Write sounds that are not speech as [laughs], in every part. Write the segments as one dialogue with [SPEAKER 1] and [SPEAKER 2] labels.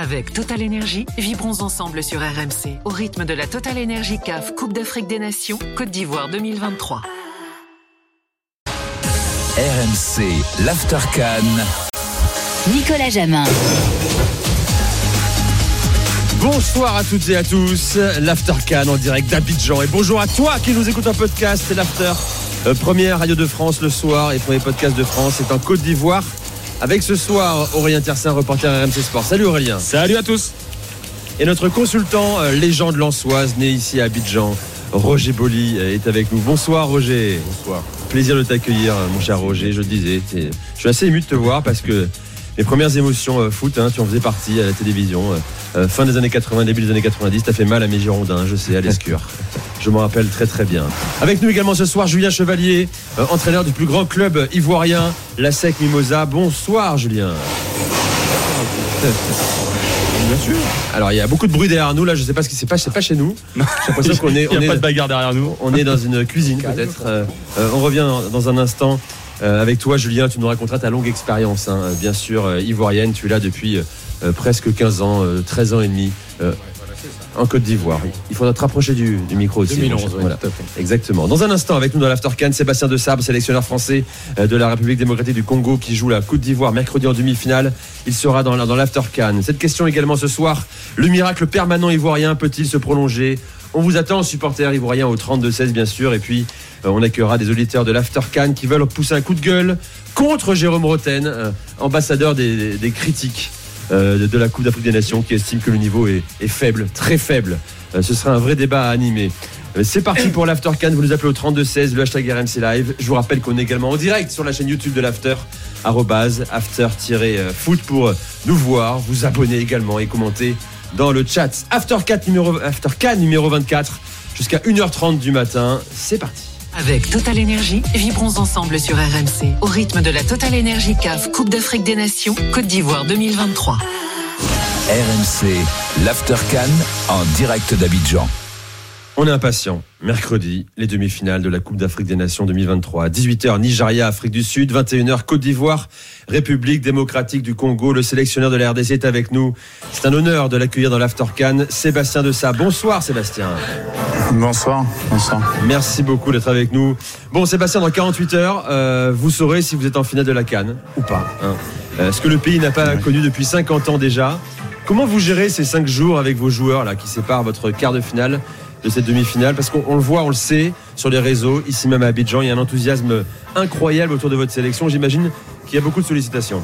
[SPEAKER 1] Avec Total Énergie, vibrons ensemble sur RMC au rythme de la Total Énergie CAF Coupe d'Afrique des Nations Côte d'Ivoire 2023.
[SPEAKER 2] RMC, l'Aftercan.
[SPEAKER 3] Nicolas Jamin.
[SPEAKER 4] Bonsoir à toutes et à tous, l'Aftercan en direct d'Abidjan. Et bonjour à toi qui nous écoute en podcast, c'est l'After. Euh, première radio de France le soir et premier podcast de France, c'est en Côte d'Ivoire. Avec ce soir Aurélien Tersin, reporter RMC Sport. Salut Aurélien.
[SPEAKER 5] Salut à tous.
[SPEAKER 4] Et notre consultant, euh, légende lançoise, né ici à Abidjan, Roger Boli, euh, est avec nous. Bonsoir Roger.
[SPEAKER 5] Bonsoir.
[SPEAKER 4] Plaisir de t'accueillir, euh, mon cher Roger. Je le disais, je suis assez ému de te voir parce que les premières émotions euh, foot, hein, tu en faisais partie à la télévision. euh, euh, fin des années 80, début des années 90, t'as fait mal à mes Girondins, je sais, à l'escure. [laughs] Je m'en rappelle très très bien. Avec nous également ce soir, Julien Chevalier, euh, entraîneur du plus grand club ivoirien, la SEC Mimosa. Bonsoir Julien. [laughs]
[SPEAKER 5] Bien sûr.
[SPEAKER 4] Alors il y a beaucoup de bruit derrière nous là, je sais pas ce qui s'est passé, c'est pas chez nous. [laughs] J'ai l'impression qu'on est,
[SPEAKER 5] Il
[SPEAKER 4] on
[SPEAKER 5] n'y a
[SPEAKER 4] est,
[SPEAKER 5] pas de bagarre derrière nous.
[SPEAKER 4] on est dans une cuisine peut-être. On revient dans un instant euh, avec toi Julien, tu nous raconteras ta longue expérience, hein, euh, bien sûr, euh, ivoirienne, tu es là depuis euh, presque 15 ans, euh, 13 ans et demi. euh, en Côte d'Ivoire. Il faudra te rapprocher du, du micro aussi.
[SPEAKER 5] 2011,
[SPEAKER 4] mon cher.
[SPEAKER 5] oui,
[SPEAKER 4] Voilà.
[SPEAKER 5] tout à fait.
[SPEAKER 4] Exactement. Dans un instant, avec nous dans l'Aftercan, Sébastien de Sabre, sélectionneur français euh, de la République démocratique du Congo, qui joue la Côte d'Ivoire mercredi en demi-finale. Il sera dans, dans l'Aftercan. Cette question également ce soir le miracle permanent ivoirien peut-il se prolonger On vous attend, supporters ivoiriens, au 32-16, bien sûr. Et puis, euh, on accueillera des auditeurs de l'Aftercan qui veulent pousser un coup de gueule contre Jérôme Roten, euh, ambassadeur des, critiques euh, de, la Coupe d'Afrique des Nations, qui estime que le niveau est, faible, très faible. Ce sera un vrai débat à animer. C'est parti pour l'Aftercan. Vous nous appelez au 3216, le hashtag RMC Live. Je vous rappelle qu'on est également en direct sur la chaîne YouTube de l'After, after-foot pour nous voir, vous abonner également et commenter dans le chat. Aftercan numéro, Aftercan numéro 24 jusqu'à 1h30 du matin. C'est parti.
[SPEAKER 1] Avec Total Énergie, vibrons ensemble sur RMC au rythme de la Total Énergie CAF Coupe d'Afrique des Nations Côte d'Ivoire 2023.
[SPEAKER 2] RMC, l'Aftercan en direct d'Abidjan.
[SPEAKER 4] On est impatient. Mercredi, les demi-finales de la Coupe d'Afrique des Nations 2023. 18h, Nigeria, Afrique du Sud. 21h, Côte d'Ivoire, République démocratique du Congo. Le sélectionneur de la RDC est avec nous. C'est un honneur de l'accueillir dans l'Aftercan. Sébastien de Sa. Bonsoir, Sébastien.
[SPEAKER 6] Bonsoir, bonsoir.
[SPEAKER 4] Merci beaucoup d'être avec nous. Bon, Sébastien, dans 48 heures, euh, vous saurez si vous êtes en finale de la Cannes ou pas. hein. Euh, ce que le pays n'a pas connu depuis 50 ans déjà. Comment vous gérez ces 5 jours avec vos joueurs là, qui séparent votre quart de finale de cette demi-finale Parce qu'on on le voit, on le sait sur les réseaux, ici même à Abidjan, il y a un enthousiasme incroyable autour de votre sélection. J'imagine qu'il y a beaucoup de sollicitations.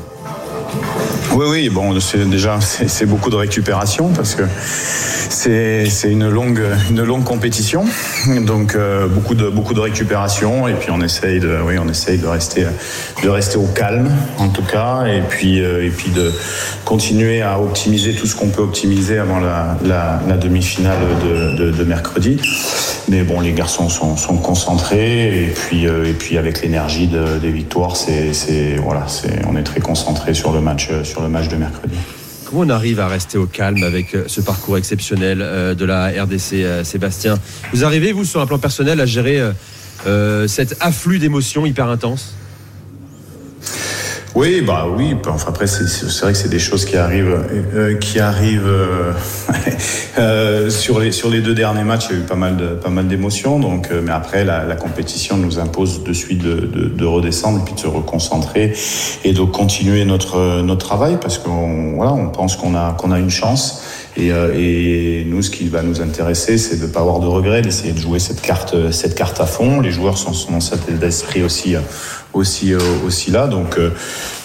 [SPEAKER 6] Oui, oui, bon, déjà c'est beaucoup de récupération parce que c'est une longue une longue compétition, donc euh, beaucoup de beaucoup de récupération et puis on essaye de oui on essaye de rester de rester au calme en tout cas et puis euh, et puis de continuer à optimiser tout ce qu'on peut optimiser avant la, demi-finale de, mercredi. Mais bon, les garçons sont, concentrés et puis euh, et puis avec l'énergie de- des victoires, c'est voilà, c'est on est très concentré sur le match match de mercredi.
[SPEAKER 4] Comment on arrive à rester au calme avec euh, ce parcours exceptionnel euh, de la RDC, euh, Sébastien? Vous arrivez, vous, sur un plan personnel, à gérer cet afflux d'émotions hyper intense
[SPEAKER 6] Oui, bah oui. Enfin après, c'est vrai que c'est des choses qui arrivent, euh, qui arrivent euh, [laughs] euh, sur les sur les deux derniers matchs. Il y a eu pas mal de pas mal d'émotions. Donc, euh, mais après, la, la compétition nous impose de suite de, de, de redescendre et puis de se reconcentrer et de continuer notre notre travail parce qu'on voilà, on pense qu'on a qu'on a une chance. Et, euh, et nous, ce qui va nous intéresser, c'est de pas avoir de regrets, d'essayer de jouer cette carte, cette carte à fond. Les joueurs sont, sont dans cet état d'esprit aussi, euh, aussi, euh, aussi là. Donc, euh,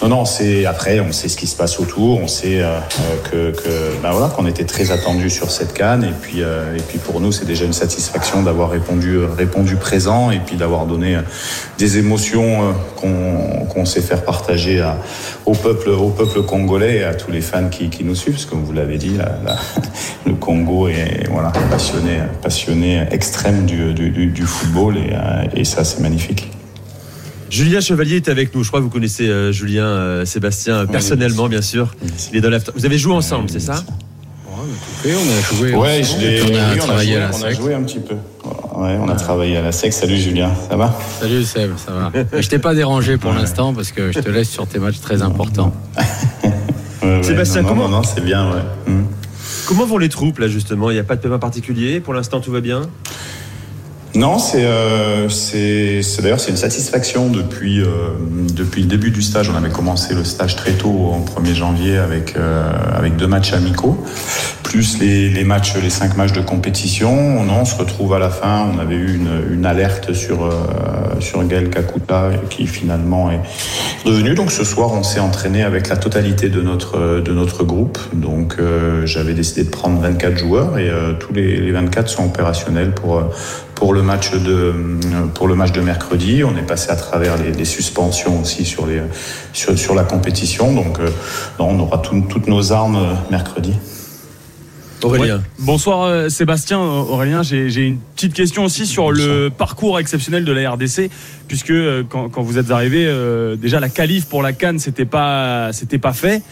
[SPEAKER 6] non, non, c'est après, on sait ce qui se passe autour, on sait euh, que, ben voilà, qu'on était très attendu sur cette canne. Et puis, et puis pour nous, c'est déjà une satisfaction d'avoir répondu, répondu présent et puis d'avoir donné des émotions qu'on sait faire partager au peuple, au peuple congolais et à tous les fans qui, nous suivent. Parce que comme vous l'avez dit, [laughs] le Congo est voilà passionné, passionné extrême du, football et ça, c'est magnifique.
[SPEAKER 4] Julien Chevalier est avec nous. Je crois que vous connaissez euh, Julien euh, Sébastien personnellement, bien sûr. Il est dans l'after. Vous avez joué ensemble, c'est ça
[SPEAKER 5] on a joué.
[SPEAKER 6] Ouais, je l'ai.
[SPEAKER 5] on a
[SPEAKER 6] oui,
[SPEAKER 5] travaillé
[SPEAKER 6] joué,
[SPEAKER 5] à la
[SPEAKER 6] on a joué un petit peu. Ouais, on a travaillé à la SEC. Salut Julien, ça va
[SPEAKER 5] Salut Seb, ça va. [laughs] Je t'ai pas dérangé pour l'instant parce que je te laisse sur tes matchs très importants. [laughs]
[SPEAKER 6] Ouais,
[SPEAKER 4] Sébastien,
[SPEAKER 6] non,
[SPEAKER 4] comment-
[SPEAKER 6] non, non, c'est bien, ouais. Mm.
[SPEAKER 4] Comment vont les troupes là justement? Il n'y a pas de paiement particulier? Pour l'instant tout va bien?
[SPEAKER 6] Non, c'est euh, c'est d'ailleurs c'est une satisfaction depuis euh, depuis le début du stage. On avait commencé le stage très tôt, en 1er janvier, avec euh, avec deux matchs amicaux, plus les, matchs, les cinq matchs de compétition. Non, on se retrouve à la fin. On avait eu une, alerte sur sur Gaël Kakuta qui finalement est revenu. Donc ce soir, on s'est entraîné avec la totalité de notre de notre groupe. Donc j'avais décidé de prendre 24 joueurs et tous les, les 24 sont opérationnels pour pour le match de pour le match de mercredi. On est passé à travers les, les suspensions aussi sur les sur, sur la compétition. Donc euh, non, on aura tout- toutes nos armes euh, mercredi.
[SPEAKER 4] Aurélien
[SPEAKER 5] Ouais. Bonsoir euh, Sébastien, Aurélien, j'ai j'ai une petite question aussi sur le parcours exceptionnel de la RDC, puisque euh, quand, quand vous êtes arrivé, euh, déjà la qualif pour la Cannes, c'était pas, c'était pas fait.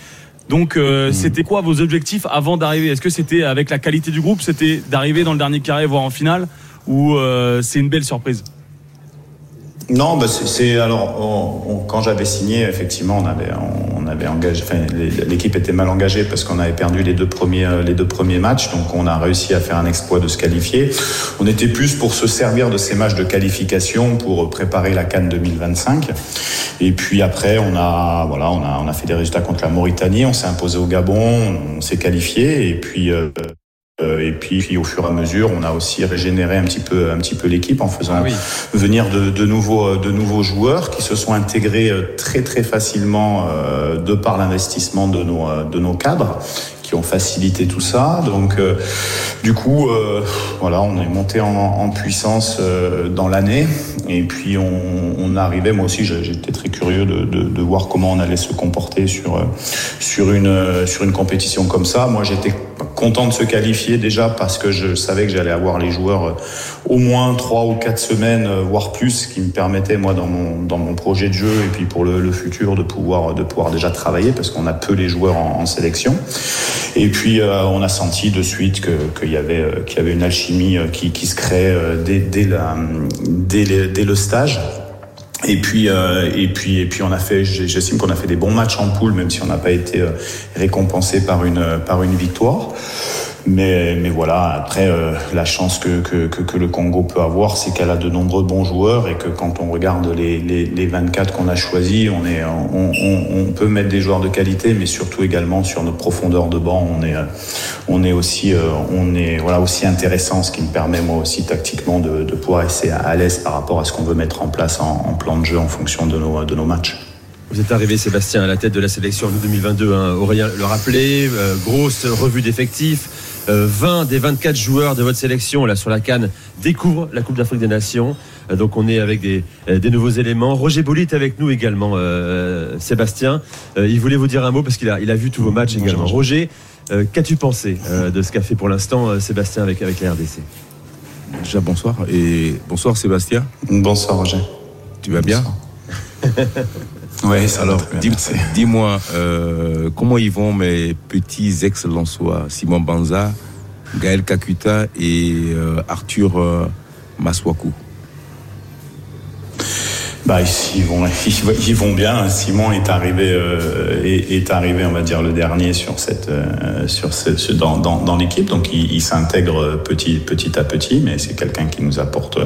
[SPEAKER 5] Donc, euh, c'était quoi vos objectifs avant d'arriver? Est-ce que c'était avec la qualité du groupe, c'était d'arriver dans le dernier carré, voire en finale, ou euh, c'est une belle surprise
[SPEAKER 6] Non, bah c'est- alors quand j'avais signé, effectivement, on avait on avait engagé. L'équipe était mal engagée parce qu'on avait perdu les deux premiers euh, les deux premiers matchs, donc on a réussi à faire un exploit de se qualifier. On était plus pour se servir de ces matchs de qualification pour préparer la Cannes 2025. Et puis après, on a voilà, on a on a fait des résultats contre la Mauritanie, on s'est imposé au Gabon, on s'est qualifié, et puis. euh, et puis, puis, au fur et à mesure, on a aussi régénéré un petit peu, un petit peu l'équipe en faisant
[SPEAKER 4] Ah oui.
[SPEAKER 6] venir de, de nouveaux, de nouveaux joueurs qui se sont intégrés euh, très très facilement euh, de par l'investissement de nos, euh, de nos cadres qui ont facilité tout ça. Donc, euh, du coup, euh, voilà, on est monté en, puissance euh, dans l'année. Et puis, on, arrivait, moi aussi, j'étais très curieux de, voir comment on allait se comporter sur, sur, une, sur une compétition comme ça. Moi, j'étais content de se qualifier déjà parce que je savais que j'allais avoir les joueurs au moins trois ou quatre semaines, voire plus, qui me permettait, moi, dans mon, dans mon projet de jeu et puis pour le, le futur, de pouvoir, de pouvoir déjà travailler parce qu'on a peu les joueurs en sélection. Et puis, euh, on a senti de suite qu'il y, avait, euh, qu'il y avait une alchimie euh, qui, qui se crée dès, dès, la, dès, dès le stage. Et puis, euh, et puis, et puis, on a fait. J'estime qu'on a fait des bons matchs en poule, même si on n'a pas été récompensé par une par une victoire. Mais, voilà, après, euh, la chance que, le Congo peut avoir, c'est qu'elle a de nombreux bons joueurs et que quand on regarde les, les, les 24 qu'on a choisis, on, peut mettre des joueurs de qualité, mais surtout également sur notre profondeur de banc, on est, euh, euh, aussi intéressant, ce qui me permet moi aussi tactiquement de, de pouvoir rester à l'aise par rapport à ce qu'on veut mettre en place en, plan de jeu en fonction de nos, de nos matchs.
[SPEAKER 4] Vous êtes arrivé, Sébastien, à la tête de la sélection en 2022. Hein. Aurélien le rappelait, grosse revue d'effectifs. Euh, 20 des 24 joueurs de votre sélection là sur la Cannes découvrent la Coupe d'Afrique des Nations. Euh, donc on est avec des, euh, des nouveaux éléments. Roger Bolit est avec nous également, euh, Sébastien. Euh, il voulait vous dire un mot parce qu'il a, il a vu tous vos matchs
[SPEAKER 6] Bonjour,
[SPEAKER 4] également.
[SPEAKER 6] Roger.
[SPEAKER 4] Roger, euh, qu'as-tu pensé euh, de ce qu'a fait pour l'instant euh, Sébastien avec, avec la RDC
[SPEAKER 7] Déjà bonsoir et bonsoir Sébastien,
[SPEAKER 6] Bonsoir Roger.
[SPEAKER 7] tu vas bien? [laughs]
[SPEAKER 6] Oui,
[SPEAKER 7] Alors dis- dis-moi euh, comment ils vont mes petits ex-Lensois, Simon Banza, Gaël Kakuta et euh, Arthur euh, Maswaku.
[SPEAKER 6] Bah, [laughs] ils vont, ils vont bien. Simon est arrivé, euh, est, arrivé, on va dire, le dernier sur cette, euh, sur ce, ce- dans, dans, dans l'équipe. Donc, il, s'intègre petit, petit à petit, mais c'est quelqu'un qui nous apporte,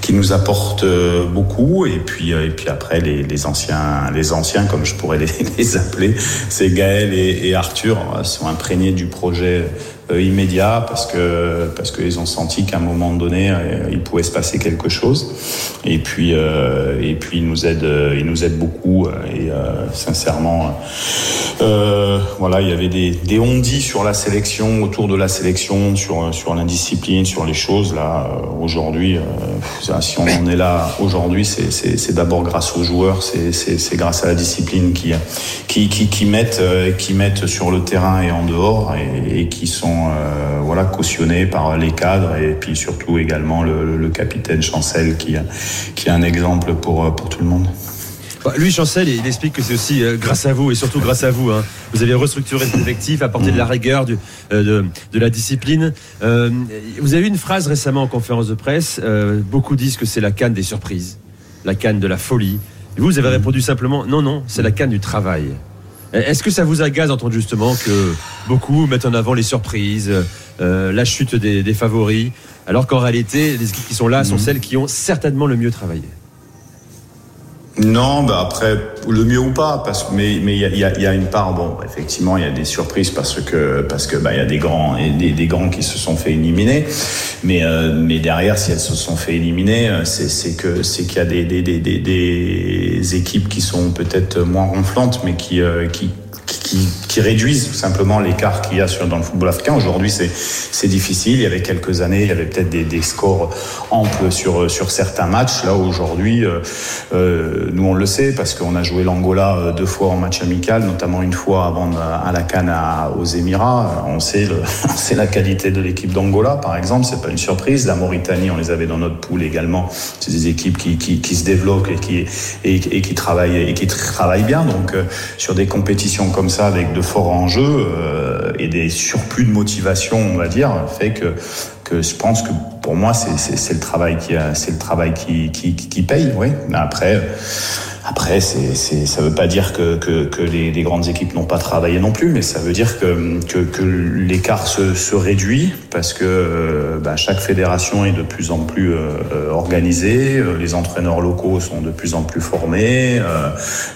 [SPEAKER 6] qui nous apporte euh, beaucoup. Et puis, euh, et puis après, les, les anciens, les anciens, comme je pourrais les, [laughs] les appeler, c'est Gaël et, et Arthur, euh, sont imprégnés du projet immédiat parce que parce qu'ils ont senti qu'à un moment donné euh, il pouvait se passer quelque chose. Et puis euh, et puis ils nous aident euh, ils nous aident beaucoup euh, et euh, sincèrement euh, voilà il y avait des des ondits sur la sélection autour de la sélection sur sur l'indiscipline sur les choses. Là euh, aujourd'hui euh, si on en est là aujourd'hui c'est c'est c'est d'abord grâce aux joueurs c'est c'est c'est grâce à la discipline qui qui qui, qui mettent euh, qui mettent sur le terrain et en dehors et qui sont euh, voilà cautionnés par les cadres et puis surtout également le, capitaine Chancel qui qui est un exemple pour pour tout le monde.
[SPEAKER 4] Bah, Lui, Chancel, il explique que c'est aussi euh, grâce à vous et surtout grâce à vous. hein. Vous avez restructuré cet effectif, apporté de la rigueur, du- euh, de, de la discipline. Euh, vous avez eu une phrase récemment en conférence de presse. euh, beaucoup disent que c'est la canne des surprises, la canne de la folie. Et vous, vous avez répondu simplement non, non, c'est la canne du travail. Est-ce que ça vous agace d'entendre justement que beaucoup mettent en avant les surprises, euh, la chute des, des favoris, alors qu'en réalité, les équipes qui sont là sont
[SPEAKER 6] Mhm.
[SPEAKER 4] celles qui ont certainement le mieux travaillé?
[SPEAKER 6] Non, bah après, le mieux ou pas, parce mais mais il y a, y y a une part, bon, effectivement, il y a des surprises parce que parce que bah il y a des grands et des, des grands qui se sont fait éliminer, mais euh, mais derrière, si elles se sont fait éliminer, euh, c'est c'est que c'est qu'il y a des des, des des des équipes qui sont peut-être moins ronflantes, mais qui euh, qui qui, réduisent tout simplement l'écart qu'il y a sur, dans le football africain. Aujourd'hui, c'est difficile. Il y avait quelques années, il y avait peut-être des, scores amples sur, certains matchs. Là, aujourd'hui, euh, euh, nous, on le sait parce qu'on a joué l'Angola euh, deux fois en match amical, notamment une fois avant à la Cannes aux Émirats. On sait, [laughs] la qualité de l'équipe d'Angola, par exemple. C'est pas une surprise. La Mauritanie, on les avait dans notre poule également. C'est des équipes qui, se développent et qui, travaillent et qui travaillent bien. Donc, sur des compétitions comme ça, avec de forts enjeux euh, et des surplus de motivation, on va dire, fait que que je pense que pour moi c'est le travail qui c'est le travail qui qui paye, oui. Après après c'est c'est ça veut pas dire que que, que les, les grandes équipes n'ont pas travaillé non plus, mais ça veut dire que que, que l'écart se, se réduit parce que euh, bah, chaque fédération est de plus en plus euh, euh, organisée, euh, les entraîneurs locaux sont de plus en plus formés euh,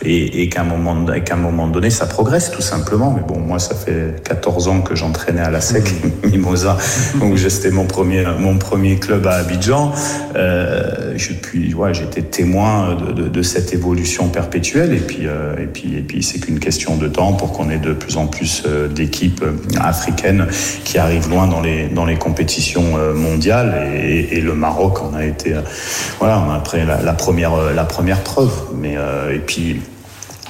[SPEAKER 6] et, et qu'à un moment et qu'à un moment donné ça progresse tout simplement. Mais bon, moi ça fait 14 ans que j'entraînais à la SEC [laughs] Mimosa, donc c'était mon premier mon premier club à Abidjan. Euh, je puis ouais, j'étais témoin de, de, de cette évolution perpétuelle. Et puis euh, et puis et puis c'est qu'une question de temps pour qu'on ait de plus en plus euh, d'équipes euh, africaines qui arrivent loin dans les dans les compétitions mondiales. Et, le Maroc on a été voilà on a pris la, première la première preuve. Mais et puis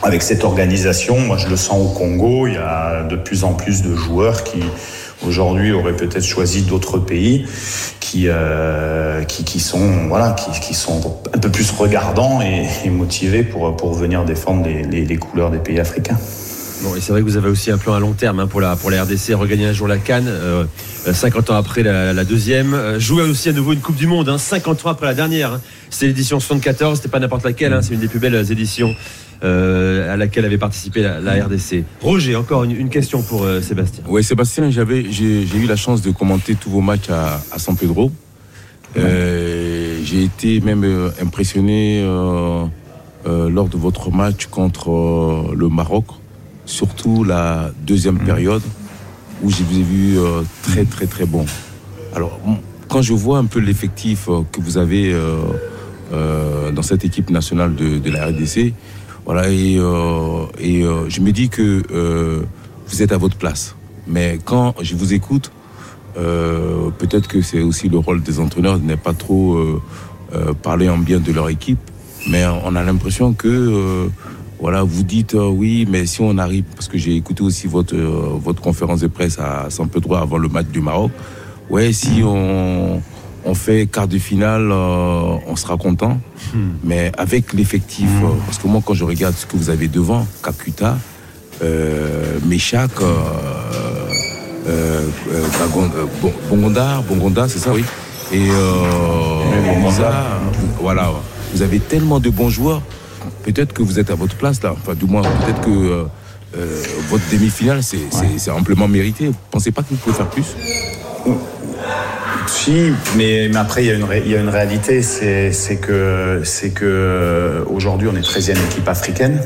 [SPEAKER 6] avec cette organisation, moi je le sens au Congo, il y a de plus en plus de joueurs qui aujourd'hui auraient peut-être choisi d'autres pays qui, euh, qui, qui sont voilà qui, qui sont un peu plus regardants et, motivés pour, pour venir défendre les, les, couleurs des pays africains.
[SPEAKER 4] Bon, et c'est vrai que vous avez aussi un plan à long terme hein, pour, la, pour la RDC, regagner un jour la Cannes, euh, euh, 50 ans après la, la deuxième, euh, jouer aussi à nouveau une Coupe du Monde, hein, 50 ans après la dernière. hein. C'est l'édition 74, c'était pas n'importe laquelle, hein, c'est une des plus belles éditions euh, à laquelle avait participé la, la RDC. Roger, encore une, une question pour euh, Sébastien.
[SPEAKER 7] Oui, Sébastien, j'avais, j'ai, eu la chance de commenter tous vos matchs à, à San Pedro. Euh, j'ai été même impressionné lors de votre match contre le Maroc, surtout la deuxième période où je vous ai vu très très très bon. Alors, quand je vois un peu l'effectif que vous avez dans cette équipe nationale de, de la RDC, voilà, et, euh, et euh, je me dis que euh, vous êtes à votre place. Mais quand je vous écoute, euh, peut-être que c'est aussi le rôle des entraîneurs de ne pas trop euh, euh, parler en bien de leur équipe, mais on a l'impression que voilà, vous dites oui, mais si on arrive, parce que j'ai écouté aussi votre votre conférence de presse à San Pedro avant le match du Maroc, ouais, si on on fait quart de finale, euh, on sera content, mais avec l'effectif, euh, parce que moi quand je regarde ce que vous avez devant, Kakuta, euh, Meshak, euh, Bongonda, Bongonda, c'est ça, oui. Et Moussa, voilà. Vous avez tellement de bons joueurs. Peut-être que vous êtes à votre place là. Enfin, du moins, peut-être que votre demi-finale, c'est amplement mérité. Vous pensez pas que vous pouvez faire plus?
[SPEAKER 6] Si, mais, mais après il y a une, ré- il y a une réalité, c'est c'est que c'est que euh, aujourd'hui on est 13e équipe africaine.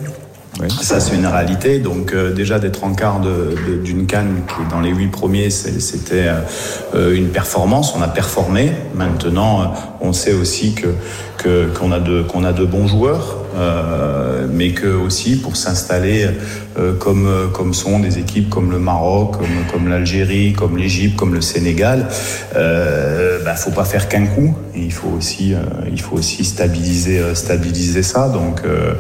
[SPEAKER 7] Ouais.
[SPEAKER 6] Ça, c'est une réalité. Donc, euh, déjà d'être en quart d'une canne qui est dans les huit premiers, c'était euh, une performance. On a performé. Maintenant, euh, on sait aussi que que- qu'on a de qu'on a de bons joueurs, euh, mais que aussi pour s'installer euh, comme euh, comme sont des équipes comme le Maroc, comme l'Algérie, comme l'Égypte, comme le Sénégal, euh, bah, faut pas faire qu'un coup. Il faut aussi euh, il faut aussi stabiliser euh, stabiliser ça. Donc euh,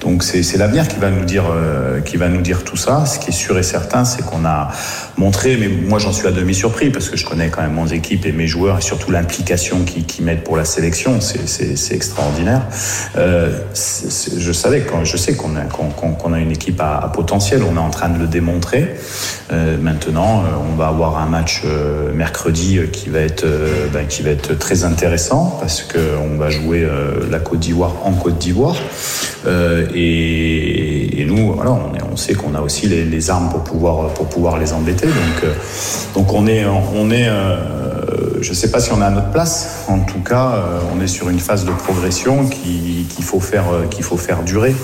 [SPEAKER 6] donc c'est l'avenir qui va nous dire euh, qui va nous dire tout ça. Ce qui est sûr et certain, c'est qu'on a montré, mais moi j'en suis à demi surpris parce que je connais quand même mon équipe et mes joueurs et surtout l'implication qu'ils qui mettent pour la sélection, c'est extraordinaire. Euh, je savais quand je sais qu'on a qu'on a une équipe à, à potentiel, on est en train de le démontrer. Euh, maintenant, euh, on va avoir un match euh, mercredi qui va être ben, qui va être très intéressant parce que on va jouer la Côte d'Ivoire en Côte d'Ivoire et, nous voilà on est on sait qu'on a aussi les, armes pour pouvoir, pour pouvoir les embêter. Donc, donc on est, on est je ne sais pas si on à notre place. En tout cas, on est sur une phase de progression qu'il faut, faire, faut faire durer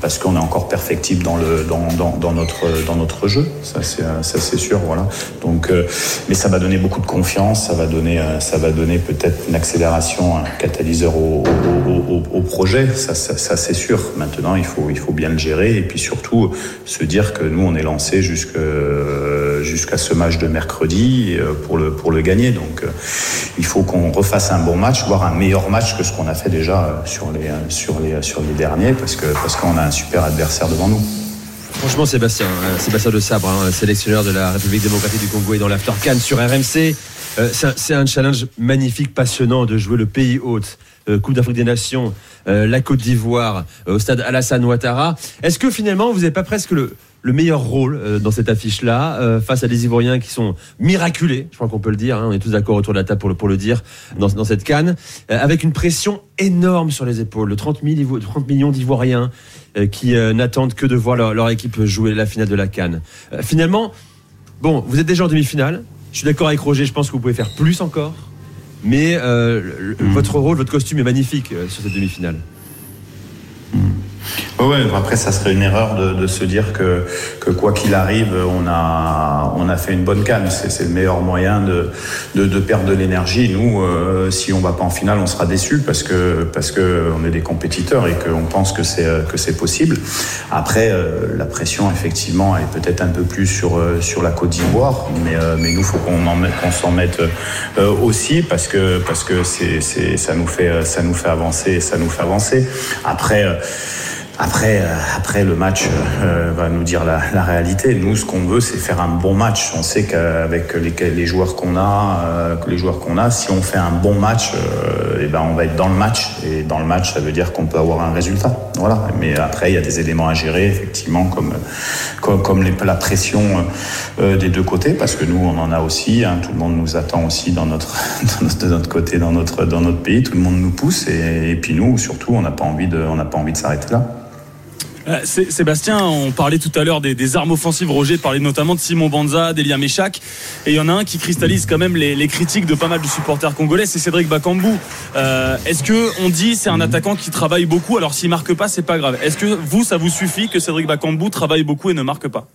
[SPEAKER 6] parce qu'on est encore perfectible dans, notre, jeu, ça c'est sûr. Voilà. Donc, euh, mais ça va donner beaucoup de confiance, ça va donner, euh, ça va donner peut-être une accélération, un catalyseur au, projet, ça, c'est sûr. Maintenant, il faut, bien le gérer et puis surtout se dire que nous, on est lancé jusqu'à ce match de mercredi euh, pour le, pour le gagner. Donc, il faut qu'on refasse un bon match, voire un meilleur match que ce qu'on a fait déjà sur les, sur les, sur les derniers, parce que parce qu'on a un super adversaire devant nous.
[SPEAKER 4] Franchement, Sébastien, euh, Sébastien de Sabre, hein, sélectionneur de la République démocratique du Congo et dans l'After Cannes sur RMC. Euh, c'est un, challenge magnifique, passionnant de jouer le pays hôte. Euh, Coupe d'Afrique des Nations, la Côte d'Ivoire, au stade Alassane Ouattara. Est-ce que finalement, vous n'avez pas presque le, le meilleur rôle dans cette affiche-là, face à des Ivoiriens qui sont miraculés, je crois qu'on peut le dire, hein, on est tous d'accord autour de la table pour le, pour le dire, dans, dans cette canne, avec une pression énorme sur les épaules, 30, 30 millions d'Ivoiriens euh, qui euh, n'attendent que de voir leur, équipe jouer la finale de la Cannes. Euh, finalement, bon, vous êtes déjà en demi-finale. Je suis d'accord avec Roger, je pense que vous pouvez faire plus encore. Mais mmh. votre rôle, votre costume est magnifique sur cette demi-finale.
[SPEAKER 6] Ouais, après, ça serait une erreur de, de se dire que, que quoi qu'il arrive, on a, on a fait une bonne canne. C'est le meilleur moyen de, de, de perdre de l'énergie. Nous, euh, si on va pas en finale, on sera déçu parce que parce que est des compétiteurs et qu'on pense que c'est que c'est possible. Après, euh, la pression, effectivement, est peut-être un peu plus sur euh, sur la Côte d'Ivoire, mais mais nous, faut qu'on qu'on s'en mette aussi parce que parce que c'est ça nous fait ça nous fait avancer, ça nous fait avancer. Après. Après, euh, après le match euh, va nous dire la, réalité. Nous, ce qu'on veut, c'est faire un bon match. On sait qu'avec les, joueurs qu'on a, euh, les joueurs qu'on a, si on fait un bon match, et eh ben on va être dans le match. Et dans le match, ça veut dire qu'on peut avoir un résultat. Voilà. Mais après, il y a des éléments à gérer, effectivement, comme comme, la pression des deux côtés, parce que nous, on en a aussi. Hein, tout le monde nous attend aussi [laughs] dans notre de notre côté, dans notre dans notre pays. Tout le monde nous pousse, et, et puis nous, surtout, on n'a pas envie de on n'a pas envie de s'arrêter là.
[SPEAKER 5] Euh, Sébastien, on parlait tout à l'heure des, armes offensives. Roger parlait notamment de Simon Banza, d'Elia Meshak. Et il y en a un qui cristallise quand même les, critiques de pas mal de supporters congolais, c'est Cédric Bakambu. Euh, est-ce que on dit c'est un attaquant qui travaille beaucoup? Alors s'il marque pas, c'est pas grave. Est-ce que vous, ça vous suffit que Cédric Bakambu travaille beaucoup et ne marque pas?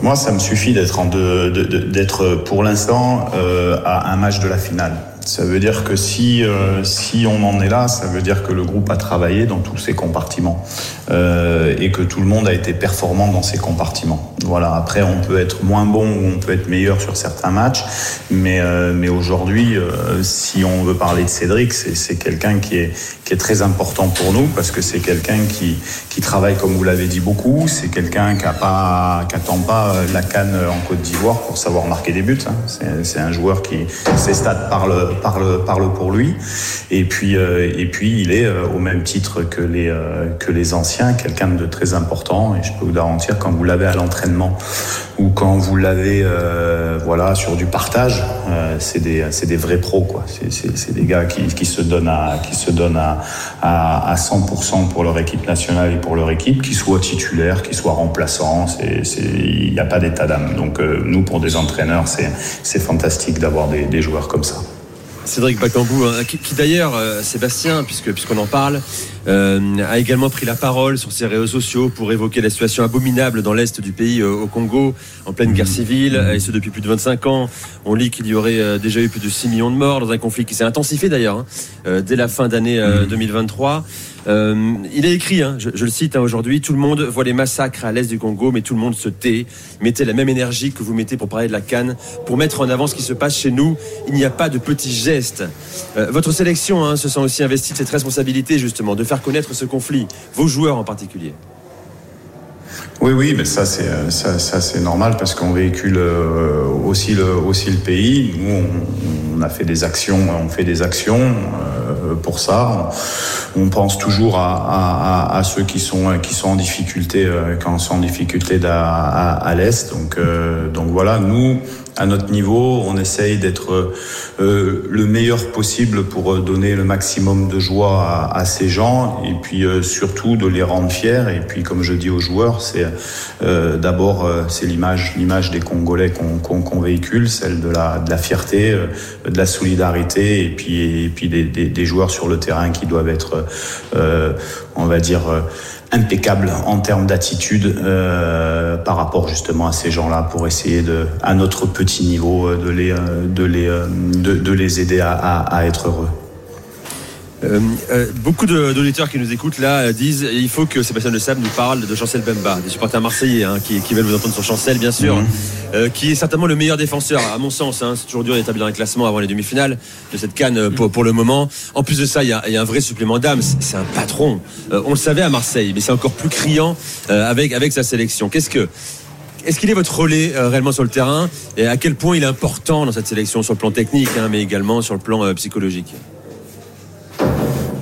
[SPEAKER 6] Moi, ça me suffit d'être d'être pour l'instant euh, à un match de la finale. Ça veut dire que si, euh, si on en est là, ça veut dire que le groupe a travaillé dans tous ses compartiments euh, et que tout le monde a été performant dans ses compartiments. Voilà. Après, on peut être moins bon ou on peut être meilleur sur certains matchs, mais, euh, mais aujourd'hui, euh, si on veut parler de Cédric, c'est quelqu'un qui est, qui est très important pour nous parce que c'est quelqu'un qui, qui travaille, comme vous l'avez dit, beaucoup. C'est quelqu'un qui n'attend pas, pas la canne en Côte d'Ivoire pour savoir marquer des buts. Hein. C'est un joueur qui, ses stats parlent parle, pour lui. Et puis, euh, et puis il est euh, au même titre que les, euh, que les anciens, quelqu'un de très important. Et je peux vous garantir, quand vous l'avez à l'entraînement ou quand vous l'avez voilà, sur du partage, c'est des, des vrais pros. quoi. C'est des gars qui, se donnent, à, qui se donnent à, à, à 100% pour leur équipe nationale et pour leur équipe, qu'ils soient titulaires, qu'ils soient remplaçants. Il n'y a pas d'état d'âme. Donc nous, pour des entraîneurs, c'est fantastique d'avoir des joueurs comme ça.
[SPEAKER 4] Cédric Bacambou, hein, qui, d'ailleurs, euh, Sébastien, puisque puisqu'on en parle, euh, a également pris la parole sur ses réseaux sociaux pour évoquer la situation abominable dans l'est du pays, euh, au Congo, en pleine guerre civile, et ce depuis plus de 25 ans. On lit qu'il y aurait déjà eu plus de 6 millions de morts dans un conflit qui s'est intensifié d'ailleurs hein, dès la fin d'année 2023. Euh, il a écrit, hein, je, le cite hein, aujourd'hui, tout le monde voit les massacres à l'est du Congo, mais tout le monde se tait. Mettez la même énergie que vous mettez pour parler de la Cannes, pour mettre en avant ce qui se passe chez nous. Il n'y a pas de petits gestes. Euh, votre sélection hein, se sent aussi investie de cette responsabilité, justement, de faire connaître ce conflit, vos joueurs en particulier.
[SPEAKER 6] Oui, oui, mais ça c'est euh, ça, ça c'est normal parce qu'on véhicule euh, aussi le aussi le pays. Nous, on, on, a fait des actions, on fait des actions euh, pour ça. On, pense toujours à, à, à, ceux qui sont qui sont en difficulté quand sont en difficulté à, à l'est. Donc donc voilà, nous à notre niveau, on essaye d'être euh, le meilleur possible pour donner le maximum de joie à, ces gens et puis euh, surtout de les rendre fiers. Et puis, comme je dis aux joueurs, c'est euh, d'abord euh, c'est l'image, l'image des Congolais qu'on véhicule, celle de la, de la fierté, euh, de la solidarité, et puis et puis des, des, joueurs sur le terrain qui doivent être, euh, on va dire. Impeccable en termes d'attitude euh, par rapport justement à ces gens-là pour essayer de, à notre petit niveau, euh, de les, euh, de les, de, les aider à, à être heureux.
[SPEAKER 4] Euh, euh, beaucoup d'auditeurs qui nous écoutent là euh, disent il faut que Sébastien Le Sable nous parle de Chancel Bemba, des supporters marseillais hein, qui, qui veulent vous entendre sur Chancel bien sûr,
[SPEAKER 6] Mhm.
[SPEAKER 4] euh, qui est certainement le meilleur défenseur à mon sens. hein. c'est toujours dur d'établir un classement avant les demi-finales de cette canne pour, pour le moment. En plus de ça, il y a, il y a un vrai supplément d'âme. C'est un patron. On le savait à Marseille, mais c'est encore plus criant avec avec sa sélection. Qu'est-ce que est-ce qu'il est votre relais euh, réellement sur le terrain? Et à quel point il est important dans cette sélection sur le plan technique, hein, mais également sur le plan euh, psychologique?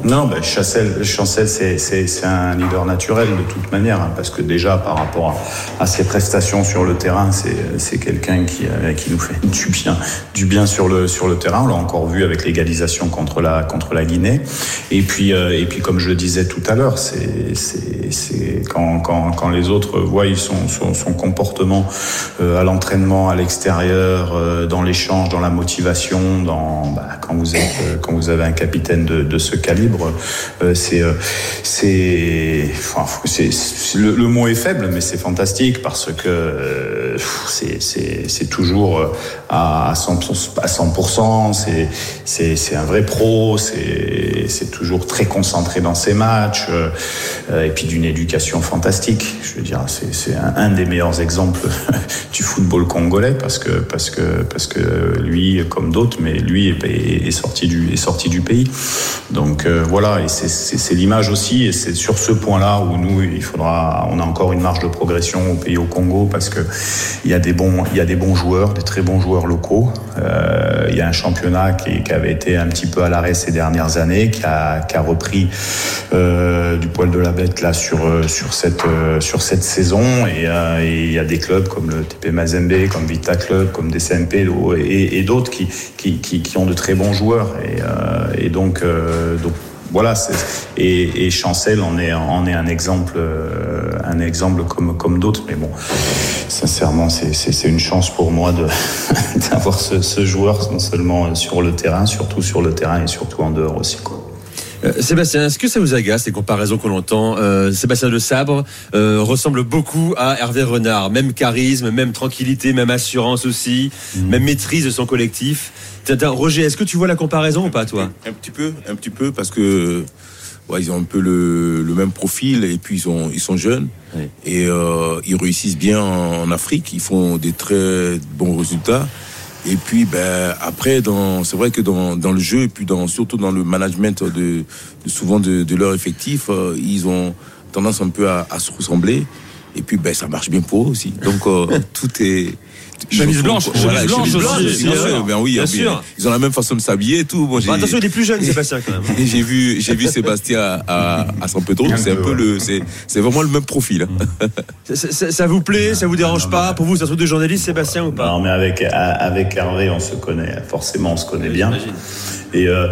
[SPEAKER 6] Non, ben, Chancel, Chancel c'est, un leader naturel de toute manière, hein, parce que déjà par rapport à, ses prestations sur le terrain, c'est, quelqu'un qui, euh, qui nous fait du bien, du bien sur le, sur le terrain. On l'a encore vu avec l'égalisation contre la, contre la Guinée. Et puis, euh, et puis comme je le disais tout à l'heure, c'est, quand, quand, quand les autres voient son, son, son comportement euh, à l'entraînement, à l'extérieur, dans l'échange, dans la motivation, dans, bah, quand vous êtes, quand vous avez un capitaine de ce calibre, euh, c'est, euh, le, mot est faible, mais c'est fantastique parce que euh, c'est, toujours à 100%, à 100%, c'est, un vrai pro, c'est, toujours très concentré dans ses matchs, et puis d'une éducation fantastique. Je veux dire, c'est, un, des meilleurs exemples [laughs] du football congolais parce que, parce que, parce que lui, comme d'autres, mais lui est, sorti du, est sorti du pays. Donc voilà, et c'est, l'image aussi, et c'est sur ce point-là où nous, il faudra, on a encore une marge de progression au pays au Congo parce que il y a des bons, il y a des bons joueurs, des très bons joueurs locaux. Euh, il y a un championnat qui, avait été un petit peu à l'arrêt ces dernières années, qui a, repris euh, du poil de la bête là sur euh, sur cette sur cette saison et, il y a des clubs comme le TP Mazembe, comme Vita Club, comme DCMP et, et d'autres qui, qui, qui ont de très bons joueurs et, donc voilà, c'est- et, et Chancel en est, en est un exemple, euh, un exemple comme, comme d'autres. Mais bon, sincèrement, c'est- une chance pour moi [laughs] d'avoir ce, ce joueur, non seulement sur le terrain, surtout sur le terrain et surtout en dehors aussi. Quoi.
[SPEAKER 4] Euh, Sébastien, est-ce que ça vous agace les comparaisons qu'on entend Euh, Sébastien de Sabre euh, ressemble beaucoup à Hervé Renard, même charisme, même tranquillité, même assurance aussi, même maîtrise de son collectif. Roger, est-ce que tu vois la comparaison ou pas toi?
[SPEAKER 7] Un petit peu, un petit peu, parce que ouais, ils ont un peu le, le même profil et puis ils sont, ils sont jeunes
[SPEAKER 4] Oui.
[SPEAKER 7] et euh, ils réussissent bien en Afrique. Ils font des très bons résultats. Et puis, ben, après, c'est vrai que dans, dans le jeu et puis dans, surtout dans le management de, de souvent de, de leur effectif, euh, ils ont tendance un peu à, à se ressembler. Et puis, ben, ça marche bien pour eux aussi. Donc, euh, [laughs] tout est.
[SPEAKER 5] Chemise blanche, chemise blanche aussi,
[SPEAKER 7] bien
[SPEAKER 5] bien
[SPEAKER 7] sûr. Ben oui,
[SPEAKER 4] Bien
[SPEAKER 7] bien
[SPEAKER 4] sûr.
[SPEAKER 7] Ils ont la même façon de s'habiller et tout.
[SPEAKER 4] Bah, Attention, il est plus jeune, Sébastien, quand même. [laughs]
[SPEAKER 7] j'ai vu, j'ai vu Sébastien à, à, San Pedro. C'est un
[SPEAKER 6] peu, ouais.
[SPEAKER 7] le, c'est, c'est vraiment le même profil. hein.
[SPEAKER 4] Ça, vous plaît Ça vous dérange pas Pour vous, c'est un truc de journaliste, Sébastien, ou pas
[SPEAKER 6] Non, mais avec, avec Hervé, on se connaît, forcément, on se connaît bien. Et euh,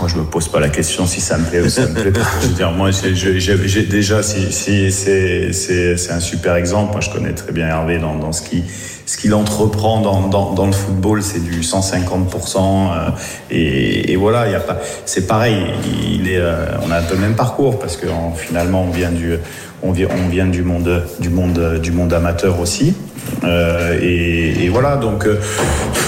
[SPEAKER 6] moi, je me pose pas la question si ça me plaît ou ça me plaît pas. Je veux dire, moi, j'ai, déjà, si, si c'est, un super exemple. Moi, je connais très bien Hervé dans, dans ce qui, ce qu'il entreprend dans, dans, dans le football, c'est du 150%. euh, et, et voilà, il y a pas, c'est pareil. Il est, euh, on a un peu le même parcours parce que en- finalement, on vient du, on vient, on vient du monde, du monde, du monde amateur aussi. Euh, et, et voilà, donc euh,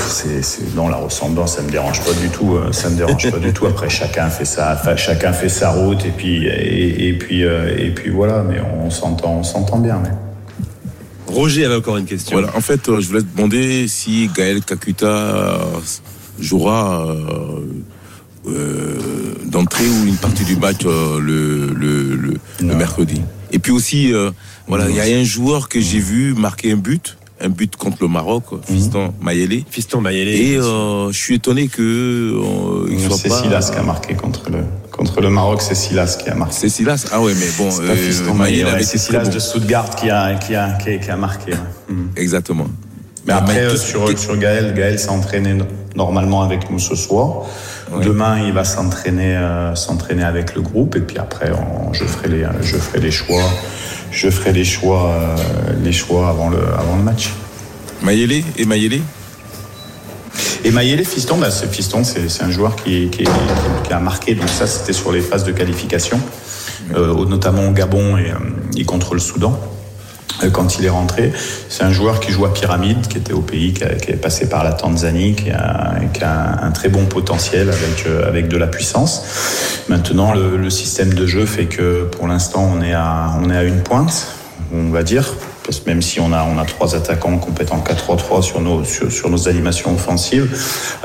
[SPEAKER 6] c'est, non la ressemblance, ça me dérange pas du tout. euh, Ça me dérange pas du tout. Après, chacun fait sa, chacun fait sa route et puis et, et puis euh, et puis voilà. Mais on s'entend, on s'entend bien. Mais.
[SPEAKER 4] Roger avait encore une question.
[SPEAKER 7] Voilà. En fait, euh, je voulais te demander si Gaël Kakuta jouera euh, euh, d'entrée ou une partie du match euh, le, le, le, le
[SPEAKER 6] Non.
[SPEAKER 7] mercredi. Et puis aussi, euh, voilà, il y a un joueur que j'ai vu marquer un but, un but contre le Maroc, Fiston Mayele.
[SPEAKER 4] Fiston Mayele.
[SPEAKER 7] Et euh, je suis étonné que euh, il soit
[SPEAKER 6] C'est
[SPEAKER 7] pas.
[SPEAKER 6] Silas qui a marqué contre le contre le Maroc. C'est Silas qui a marqué.
[SPEAKER 7] C'est Silas. Ah ouais, mais bon,
[SPEAKER 6] C'est
[SPEAKER 7] très
[SPEAKER 6] Silas de Stuttgart qui a qui a qui a, qui a marqué. ouais. Mm.
[SPEAKER 7] Exactement.
[SPEAKER 6] Mais après, euh,
[SPEAKER 7] tout-
[SPEAKER 6] sur, sur Gaël, Gaël s'est entraîné normalement avec nous ce soir. Demain, il va s'entraîner euh, s'entraîner avec le groupe. Et puis après, on- je, ferai les, je ferai les choix. Je ferai les choix, euh, les choix avant, le, avant le match.
[SPEAKER 7] Mayele et Mayele
[SPEAKER 6] Et Mayele Fiston, bah, ce Fiston, c'est c'est un joueur qui, qui, qui a marqué. Donc ça, c'était sur les phases de qualification, euh, notamment au Gabon et, et contre le Soudan. Euh, Quand il est rentré, c'est un joueur qui joue à pyramide, qui était au pays, qui, qui est passé par la Tanzanie, qui a, qui a un, très bon potentiel avec euh, avec de la puissance. Maintenant, le, le système de jeu fait que pour l'instant, on est à on est à une pointe, on va dire. Parce que même si on a, on a trois attaquants compétents 4-3-3 sur nos, sur, sur nos animations offensives,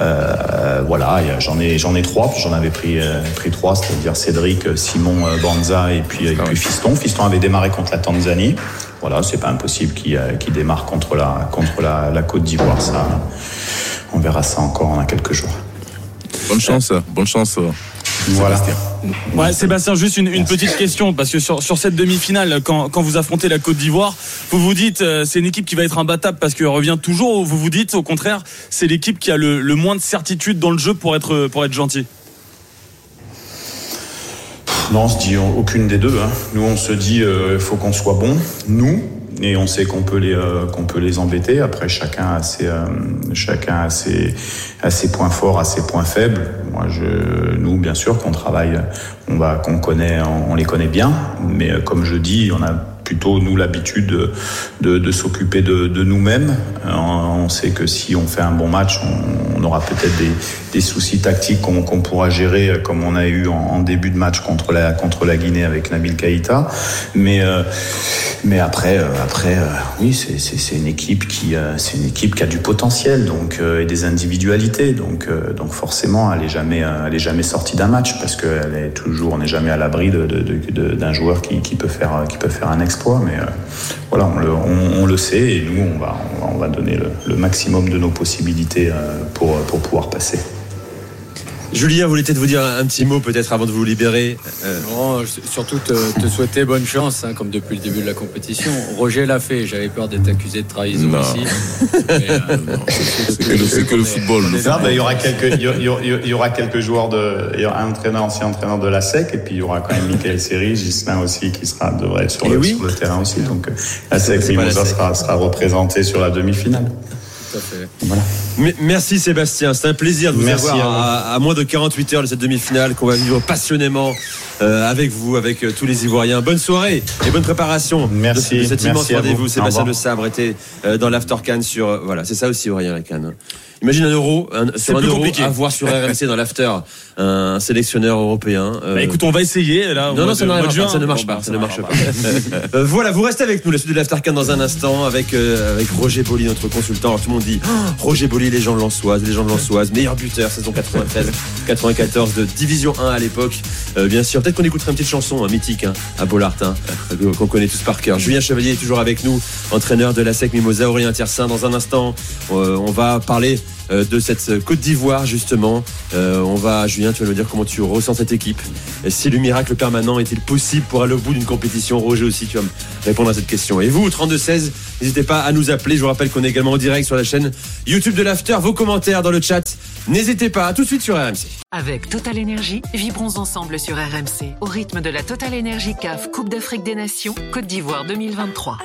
[SPEAKER 6] euh, voilà, j'en ai, j'en ai trois, puis j'en avais pris, euh, pris trois, c'est-à-dire Cédric, Simon, euh, Banza et puis, et puis Fiston. Fiston avait démarré contre la Tanzanie. Voilà, c'est pas impossible qu'il qu'il démarre contre la, contre la, la Côte d'Ivoire. Ça, on verra ça encore en quelques jours.
[SPEAKER 7] Bonne chance, bonne chance. Euh,
[SPEAKER 6] Voilà.
[SPEAKER 7] Sébastien.
[SPEAKER 5] Ouais, Sébastien, juste une, une petite question, parce que sur, sur cette demi-finale, quand, quand vous affrontez la Côte d'Ivoire, vous vous dites, euh, c'est une équipe qui va être imbattable parce qu'elle revient toujours, ou vous vous dites, au contraire, c'est l'équipe qui a le, le moins de certitude dans le jeu pour être, pour être gentil
[SPEAKER 6] Non, on se dit aucune des deux. hein. Nous, on se dit, il faut qu'on soit bon, nous, et on sait qu'on peut les euh, qu'on peut les embêter. Après, chacun a ses euh, chacun a ses, points forts, a ses points faibles. Moi, je, nous, bien sûr, qu'on travaille, on va qu'on connaît, on, on les connaît bien, mais euh, comme je dis, on a plutôt nous l'habitude de, s'occuper de, nous-mêmes. Euh, On sait que si on fait un bon match, on, aura peut-être des, soucis tactiques qu'on pourra gérer, euh, comme on a eu en, début de match contre la contre la Guinée avec Nabil Keïta. Mais euh, mais après après oui, c'est une équipe qui une équipe qui a du potentiel donc et des individualités donc donc forcément elle est jamais jamais sortie d'un match parce qu'elle n'est jamais à l'abri d'un joueur qui, qui peut faire qui peut faire un exploit mais euh, voilà on le, sait et nous on va on va, on va donner le, maximum de nos possibilités euh, pour pouvoir passer.
[SPEAKER 4] Julien voulait peut-être vous dire un petit mot peut-être avant de vous libérer. Euh,
[SPEAKER 8] Non, surtout te, te souhaiter bonne chance, hein, comme depuis le début de la compétition. Roger l'a fait, j'avais peur d'être accusé de trahison
[SPEAKER 7] Non.
[SPEAKER 8] Mais, [laughs] euh,
[SPEAKER 7] C'est que le, c'est que le football.
[SPEAKER 6] Non, ben, il y aura quelques, il y, aura- il y aura quelques joueurs de, il y aura un entraîneur, ancien entraîneur de la SEC, et puis il y aura quand même Michael Seri, Gislain aussi, qui sera, devrait être sur,
[SPEAKER 4] Et
[SPEAKER 6] le,
[SPEAKER 4] oui.
[SPEAKER 6] sur le terrain aussi. Donc, la SEC Mimosa sera, sera représenté sur la demi-finale.
[SPEAKER 8] tout à fait.
[SPEAKER 6] Voilà.
[SPEAKER 4] Merci Sébastien, c'est un plaisir de vous
[SPEAKER 6] Merci
[SPEAKER 4] avoir
[SPEAKER 6] à
[SPEAKER 4] moins de 48 heures de cette demi-finale qu'on va vivre passionnément euh, avec vous, avec euh, tous les Ivoiriens. Bonne soirée et bonne préparation
[SPEAKER 6] Merci,
[SPEAKER 4] de, de cet immense rendez-vous.
[SPEAKER 6] vous.
[SPEAKER 4] Sébastien
[SPEAKER 6] revoir.
[SPEAKER 4] Sabre était euh, dans l'After Cannes sur euh, voilà, c'est ça aussi Ivoirien la Cannes. Imagine un euro, un, sur un euro
[SPEAKER 5] compliqué.
[SPEAKER 4] à voir sur RMC dans l'After un sélectionneur européen. euh,
[SPEAKER 5] Bah écoute, on va essayer là.
[SPEAKER 4] non, non, ça,
[SPEAKER 5] de-
[SPEAKER 4] pas,
[SPEAKER 5] juin.
[SPEAKER 4] ça ne marche
[SPEAKER 5] Bon,
[SPEAKER 4] pas,
[SPEAKER 5] bah,
[SPEAKER 4] ça ne marche pas. [laughs] Euh, voilà, vous restez avec nous, la suite de l'Aftercan dans un instant, avec, euh, avec Roger Bolly, notre consultant. Alors tout le monde dit Oh, Roger Bolly, légende lançoise, légende lançoise, meilleur buteur, saison 93-94 de Division 1 à l'époque. Euh, bien sûr, peut-être qu'on écoutera une petite chanson, un mythique, hein, à Bollard, hein, euh, qu'on connaît tous par cœur. Julien Chevalier est toujours avec nous, entraîneur de la SEC Mimosa, Aurélien Tiersin. Dans un instant, euh, on va parler de cette Côte d'Ivoire justement. Euh, on va, Julien, tu vas nous dire comment tu ressens cette équipe. Si le miracle permanent est-il possible pour aller au bout d'une compétition Roger aussi, tu vas me répondre à cette question. Et vous, 32-16, n'hésitez pas à nous appeler. Je vous rappelle qu'on est également en direct sur la chaîne YouTube de l'After. Vos commentaires dans le chat, n'hésitez pas. À tout de suite sur RMC.
[SPEAKER 1] Avec Total Énergie, vibrons ensemble sur RMC au rythme de la Total Énergie CAF Coupe d'Afrique des Nations Côte d'Ivoire 2023.